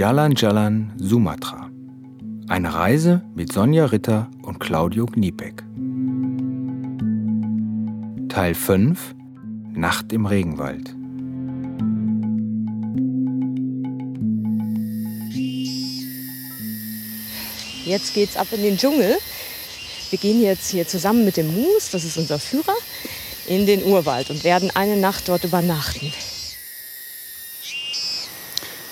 Jalan Jalan, Sumatra. Eine Reise mit Sonja Ritter und Claudio Kniepek. Teil 5 Nacht im Regenwald. Jetzt geht's ab in den Dschungel. Wir gehen jetzt hier zusammen mit dem Mus, das ist unser Führer, in den Urwald und werden eine Nacht dort übernachten.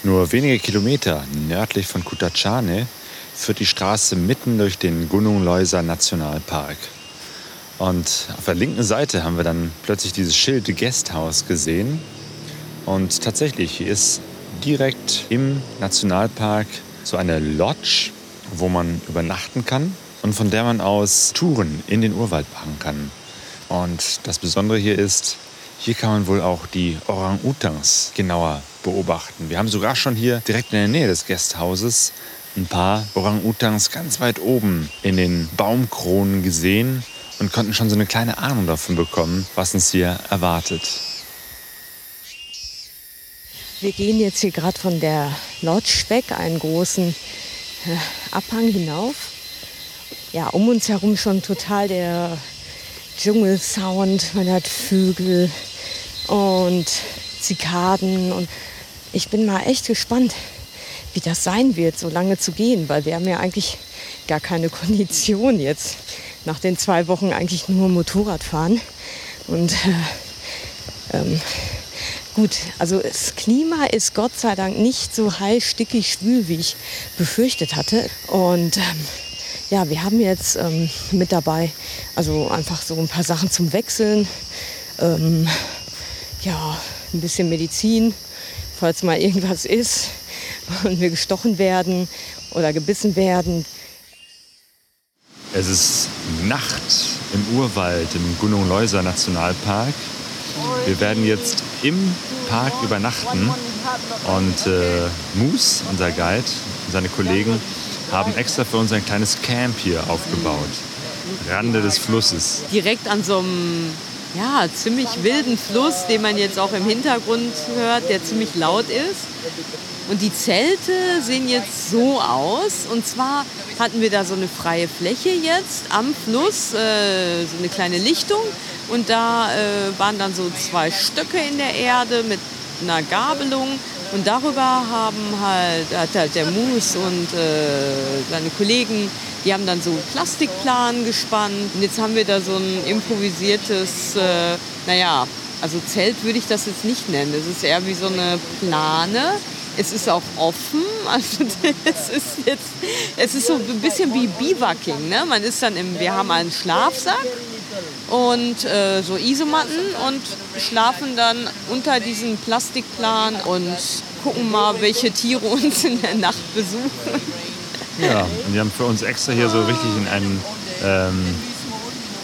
Nur wenige Kilometer nördlich von Kutachane führt die Straße mitten durch den Gunung Leuser Nationalpark. Und auf der linken Seite haben wir dann plötzlich dieses Schild Guesthouse gesehen. Und tatsächlich, hier ist direkt im Nationalpark so eine Lodge, wo man übernachten kann und von der man aus Touren in den Urwald machen kann. Und das Besondere hier ist, hier kann man wohl auch die Orang-Utans genauer beobachten. Wir haben sogar schon hier direkt in der Nähe des Gasthauses ein paar Orang-Utans ganz weit oben in den Baumkronen gesehen und konnten schon so eine kleine Ahnung davon bekommen, was uns hier erwartet. Wir gehen jetzt hier gerade von der Lodge weg, einen großen äh, Abhang hinauf. Ja, um uns herum schon total der Dschungelsound. Man hat Vögel und Zikaden. Und ich bin mal echt gespannt, wie das sein wird, so lange zu gehen, weil wir haben ja eigentlich gar keine Kondition jetzt. Nach den zwei Wochen eigentlich nur Motorrad fahren. Und äh, ähm, Gut, also das Klima ist Gott sei Dank nicht so heiß, stickig, schwül, wie ich befürchtet hatte. Und ähm, ja, wir haben jetzt ähm, mit dabei, also einfach so ein paar Sachen zum Wechseln. Ähm, ja, ein bisschen Medizin, falls mal irgendwas ist und wir gestochen werden oder gebissen werden. Es ist Nacht im Urwald im Gunung-Leuser Nationalpark. Wir werden jetzt im Park übernachten und äh, Moose, unser Guide, und seine Kollegen haben extra für uns ein kleines Camp hier aufgebaut. Rande des Flusses. Direkt an so einem ja, ziemlich wilden Fluss, den man jetzt auch im Hintergrund hört, der ziemlich laut ist. Und die Zelte sehen jetzt so aus. Und zwar hatten wir da so eine freie Fläche jetzt am Fluss, äh, so eine kleine Lichtung. Und da äh, waren dann so zwei Stöcke in der Erde mit einer Gabelung. Und darüber haben halt, hat halt der Moose und äh, seine Kollegen, die haben dann so Plastikplanen gespannt. Und jetzt haben wir da so ein improvisiertes, äh, naja, also Zelt würde ich das jetzt nicht nennen. Das ist eher wie so eine Plane. Es ist auch offen, also es ist jetzt, es ist so ein bisschen wie Biwakking. Ne? Man ist dann im, wir haben einen Schlafsack und äh, so Isomatten und schlafen dann unter diesen Plastikplan und gucken mal, welche Tiere uns in der Nacht besuchen. Ja, und die haben für uns extra hier so richtig in einem ähm,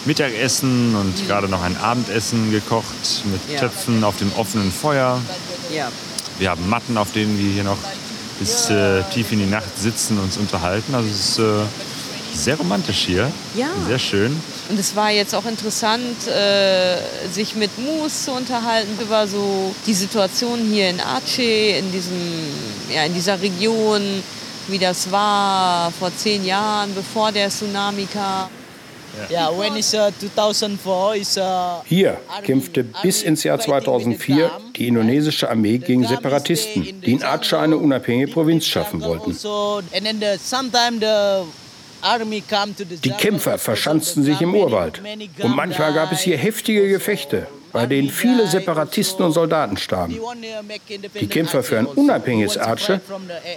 Mittagessen und ja. gerade noch ein Abendessen gekocht mit ja. Töpfen auf dem offenen Feuer. Ja. Wir haben Matten, auf denen wir hier noch bis äh, tief in die Nacht sitzen und uns unterhalten. Also es ist äh, sehr romantisch hier. Ja. Sehr schön. Und es war jetzt auch interessant, äh, sich mit Moose zu unterhalten über so die Situation hier in Aceh, in, diesem, ja, in dieser Region, wie das war vor zehn Jahren, bevor der Tsunami kam. Hier kämpfte bis ins Jahr 2004 die indonesische Armee gegen Separatisten, die in Aceh eine unabhängige Provinz schaffen wollten. Die Kämpfer verschanzten sich im Urwald. Und manchmal gab es hier heftige Gefechte bei denen viele Separatisten und Soldaten starben. Die Kämpfer für ein unabhängiges Aceh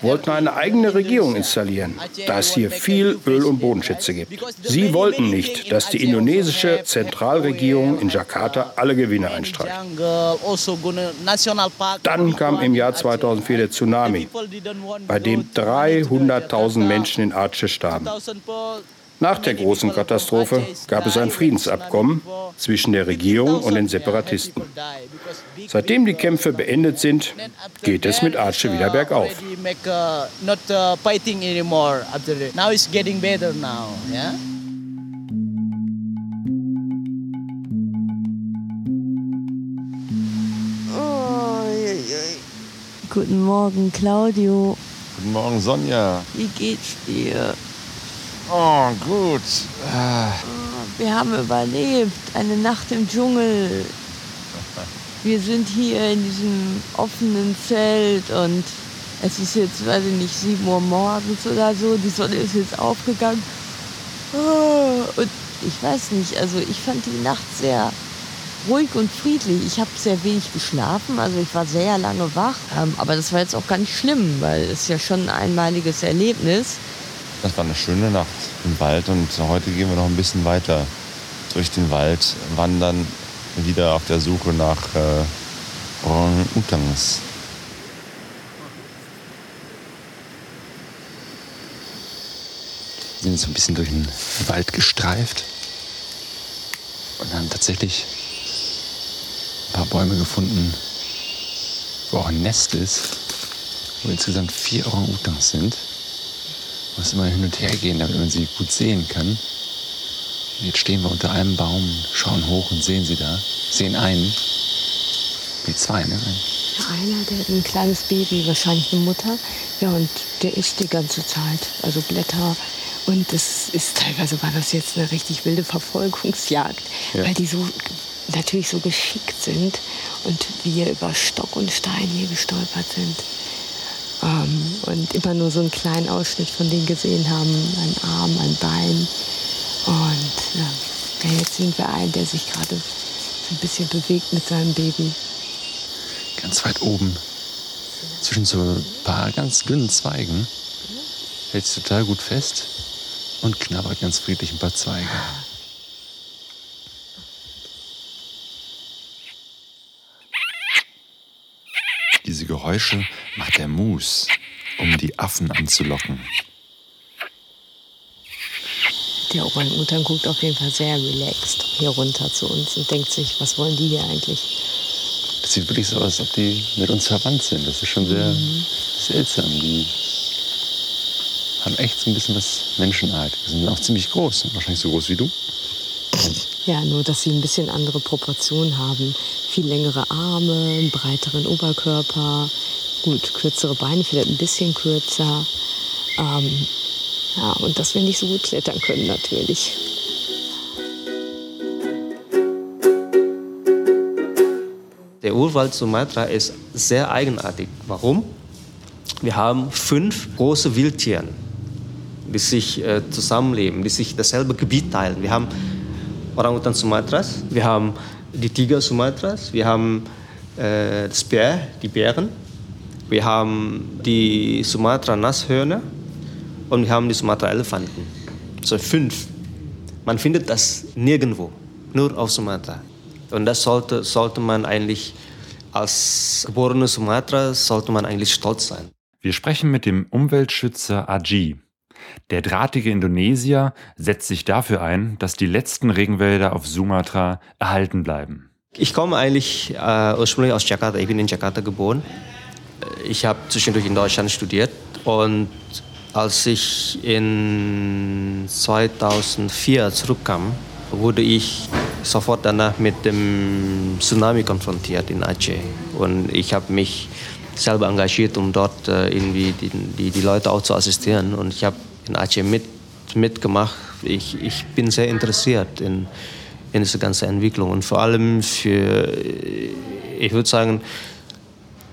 wollten eine eigene Regierung installieren, da es hier viel Öl- und Bodenschätze gibt. Sie wollten nicht, dass die indonesische Zentralregierung in Jakarta alle Gewinne einstreicht. Dann kam im Jahr 2004 der Tsunami, bei dem 300.000 Menschen in Aceh starben. Nach der großen Katastrophe gab es ein Friedensabkommen zwischen der Regierung und den Separatisten. Seitdem die Kämpfe beendet sind, geht es mit Aceh wieder bergauf. Guten Morgen, Claudio. Guten Morgen, Sonja. Wie geht's dir? Oh, gut. Wir haben überlebt. Eine Nacht im Dschungel. Wir sind hier in diesem offenen Zelt und es ist jetzt, weiß ich nicht, 7 Uhr morgens oder so. Die Sonne ist jetzt aufgegangen. Ah. Und ich weiß nicht, also ich fand die Nacht sehr ruhig und friedlich. Ich habe sehr wenig geschlafen, also ich war sehr lange wach. Ähm, aber das war jetzt auch gar nicht schlimm, weil es ja schon ein einmaliges Erlebnis. Das war eine schöne Nacht im Wald und heute gehen wir noch ein bisschen weiter durch den Wald, wandern wieder auf der Suche nach äh, Orang-Utans. Wir sind so ein bisschen durch den Wald gestreift und haben tatsächlich ein paar Bäume gefunden, wo auch ein Nest ist, wo insgesamt vier Orang-Utans sind. Man muss immer hin und her gehen, damit man sie gut sehen kann. Und jetzt stehen wir unter einem Baum, schauen hoch und sehen sie da. Sehen einen. Die zwei, ne? Einer, der hat ein kleines Baby, wahrscheinlich eine Mutter. Ja, und der isst die ganze Zeit. Also Blätter. Und das ist teilweise war das jetzt eine richtig wilde Verfolgungsjagd, ja. weil die so natürlich so geschickt sind und wir über Stock und Stein hier gestolpert sind. Ähm, und immer nur so einen kleinen Ausschnitt von denen gesehen haben, ein Arm, ein Bein. Und ja, jetzt sehen wir einen, der sich gerade ein bisschen bewegt mit seinem Baby. Ganz weit oben, zwischen so ein paar ganz dünnen Zweigen, hält sich total gut fest und knabbert ganz friedlich ein paar Zweige. Diese Geräusche macht der Mus, um die Affen anzulocken. Der Orang-Utan guckt auf jeden Fall sehr relaxed hier runter zu uns und denkt sich, was wollen die hier eigentlich? Das sieht wirklich so aus, als ob die mit uns verwandt sind. Das ist schon sehr mhm. seltsam. Die haben echt so ein bisschen was Menschenart. Die sind auch ziemlich groß, wahrscheinlich so groß wie du. Ja, nur dass sie ein bisschen andere Proportionen haben. Viel längere Arme, einen breiteren Oberkörper, gut, kürzere Beine, vielleicht ein bisschen kürzer. Ähm, ja, und dass wir nicht so gut klettern können natürlich. Der Urwald Sumatra ist sehr eigenartig. Warum? Wir haben fünf große Wildtiere, die sich äh, zusammenleben, die sich dasselbe Gebiet teilen. Wir haben Orangutan Sumatras, wir haben die Tiger Sumatras, wir haben äh, das Bär, die Bären, wir haben die Sumatra Nasshörner und wir haben die Sumatra Elefanten. So fünf. Man findet das nirgendwo, nur auf Sumatra. Und das sollte, sollte man eigentlich als geborener Sumatra sollte man eigentlich stolz sein. Wir sprechen mit dem Umweltschützer Aji. Der drahtige Indonesier setzt sich dafür ein, dass die letzten Regenwälder auf Sumatra erhalten bleiben. Ich komme eigentlich äh, ursprünglich aus Jakarta. Ich bin in Jakarta geboren. Ich habe zwischendurch in Deutschland studiert und als ich in 2004 zurückkam, wurde ich sofort danach mit dem Tsunami konfrontiert in Aceh. Und ich habe mich selber engagiert, um dort äh, irgendwie die, die, die Leute auch zu assistieren. Und ich habe in Aceh mit, mitgemacht. Ich, ich bin sehr interessiert in, in diese ganze Entwicklung und vor allem für, ich würde sagen,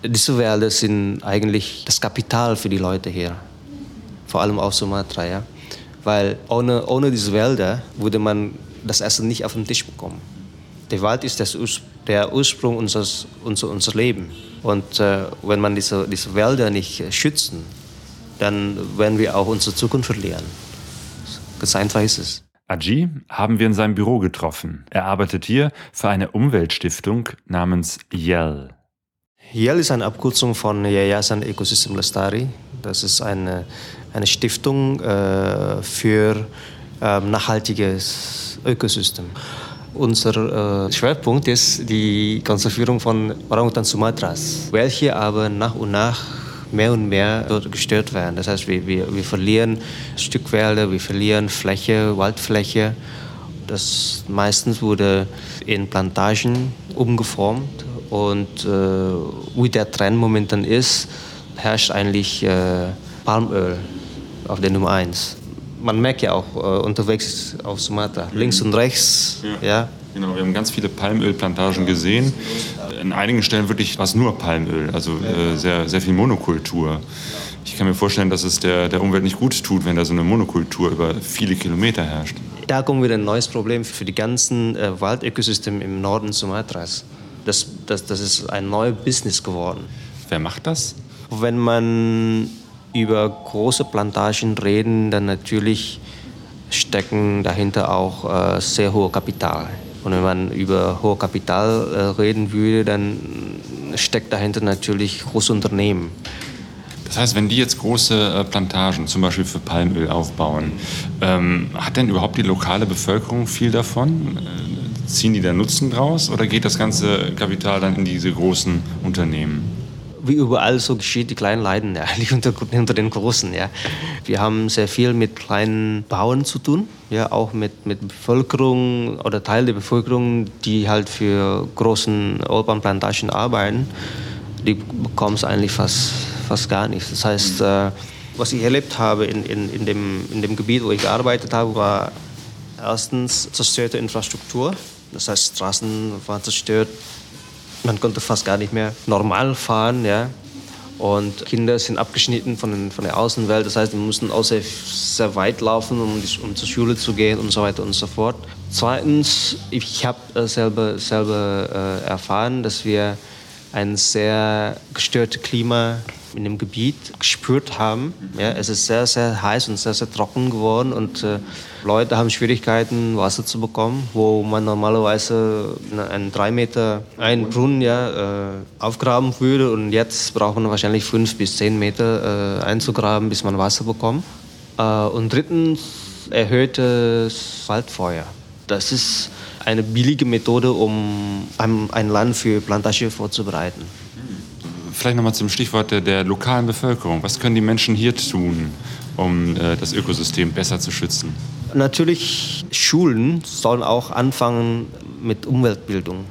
diese Wälder sind eigentlich das Kapital für die Leute hier, vor allem auf Sumatra, ja. Weil ohne, ohne diese Wälder würde man das Essen nicht auf den Tisch bekommen. Der Wald ist das, der Ursprung unseres, unser, unser Leben. Und äh, wenn man diese, diese Wälder nicht äh, schützen, dann werden wir auch unsere Zukunft verlieren. Ganz einfach ist es. Aji haben wir in seinem Büro getroffen. Er arbeitet hier für eine Umweltstiftung namens YEL. YEL ist eine Abkürzung von Yayasan Ecosystem Lestari. Das ist eine, eine Stiftung äh, für äh, nachhaltiges Ökosystem. Unser äh, Schwerpunkt ist die Konservierung von Orangutan Sumatras, welche aber nach und nach mehr und mehr gestört werden. Das heißt, wir, wir, wir verlieren Stückwälder, wir verlieren Fläche, Waldfläche. Das meistens wurde in Plantagen umgeformt und äh, wie der Trend momentan ist, herrscht eigentlich äh, Palmöl auf der Nummer 1. Man merkt ja auch äh, unterwegs auf Sumatra, links und rechts. Ja. ja. Genau, wir haben ganz viele Palmölplantagen gesehen. In einigen Stellen wirklich war es nur Palmöl, also äh, sehr, sehr viel Monokultur. Ich kann mir vorstellen, dass es der, der Umwelt nicht gut tut, wenn da so eine Monokultur über viele Kilometer herrscht. Da kommen wieder ein neues Problem für die ganzen äh, Waldökosysteme im Norden Sumatras. Das, das, das ist ein neues Business geworden. Wer macht das? Wenn man über große Plantagen reden, dann natürlich stecken dahinter auch äh, sehr hohe Kapital. Und wenn man über hohe Kapital äh, reden würde, dann steckt dahinter natürlich große Unternehmen. Das heißt, wenn die jetzt große äh, Plantagen, zum Beispiel für Palmöl, aufbauen, ähm, hat denn überhaupt die lokale Bevölkerung viel davon? Ziehen die da Nutzen draus oder geht das ganze Kapital dann in diese großen Unternehmen? wie überall so geschieht, die Kleinen leiden ja eigentlich unter, unter den Großen. Ja. Wir haben sehr viel mit kleinen Bauern zu tun, ja, auch mit, mit Bevölkerung oder Teil der Bevölkerung, die halt für großen Ölbahnplantagen arbeiten. Die bekommen es eigentlich fast, fast gar nicht. Das heißt, äh, was ich erlebt habe in, in, in, dem, in dem Gebiet, wo ich gearbeitet habe, war erstens zerstörte Infrastruktur. Das heißt, Straßen waren zerstört, man konnte fast gar nicht mehr normal fahren, ja. Und Kinder sind abgeschnitten von, den, von der Außenwelt. Das heißt, wir mussten auch sehr, sehr weit laufen, um, um zur Schule zu gehen und so weiter und so fort. Zweitens, ich habe äh, selber, selber äh, erfahren, dass wir ein sehr gestörtes Klima in dem Gebiet gespürt haben. Ja, es ist sehr, sehr heiß und sehr, sehr trocken geworden und äh, Leute haben Schwierigkeiten, Wasser zu bekommen, wo man normalerweise einen drei Meter einen Brunnen ja, äh, aufgraben würde und jetzt braucht man wahrscheinlich fünf bis zehn Meter äh, einzugraben, bis man Wasser bekommt. Äh, und drittens erhöhtes Waldfeuer. Das ist eine billige Methode, um ein, ein Land für Plantage vorzubereiten vielleicht nochmal zum Stichwort der, der, lokalen Bevölkerung. Was können die Menschen hier tun, um äh, das Ökosystem besser zu schützen? Natürlich, Schulen sollen auch anfangen mit Umweltbildung.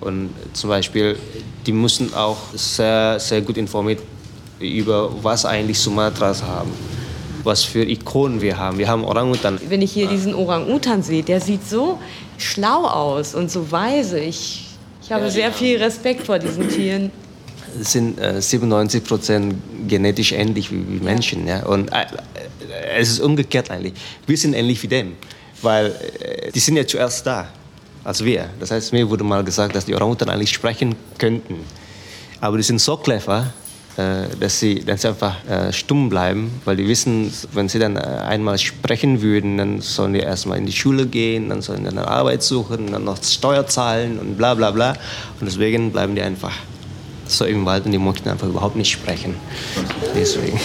Und zum Beispiel, die müssen auch sehr, sehr gut informiert über was eigentlich Sumatras haben was für Ikonen wir haben. Wir haben Orang-Utan. Wenn ich hier diesen Orang-Utan sehe, der sieht so schlau aus und so weise. Ich, ich habe sehr viel Respekt vor diesen Tieren sind äh, 97 Prozent genetisch ähnlich wie, wie Menschen. Ja? Und äh, es ist umgekehrt eigentlich. Wir sind ähnlich wie dem, weil äh, die sind ja zuerst da als wir. Das heißt, mir wurde mal gesagt, dass die Orangutan eigentlich sprechen könnten. Aber die sind so clever, äh, dass, sie, dass sie einfach äh, stumm bleiben, weil die wissen, wenn sie dann äh, einmal sprechen würden, dann sollen die erstmal in die Schule gehen, dann sollen die eine Arbeit suchen, dann noch Steuer zahlen und bla bla bla. Und deswegen bleiben die einfach so im Wald und die mochten einfach überhaupt nicht sprechen. Deswegen.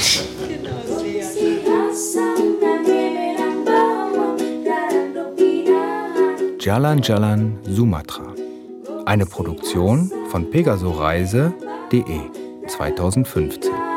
Jalan Jalan Sumatra. Eine Produktion von pegasoreise.de 2015.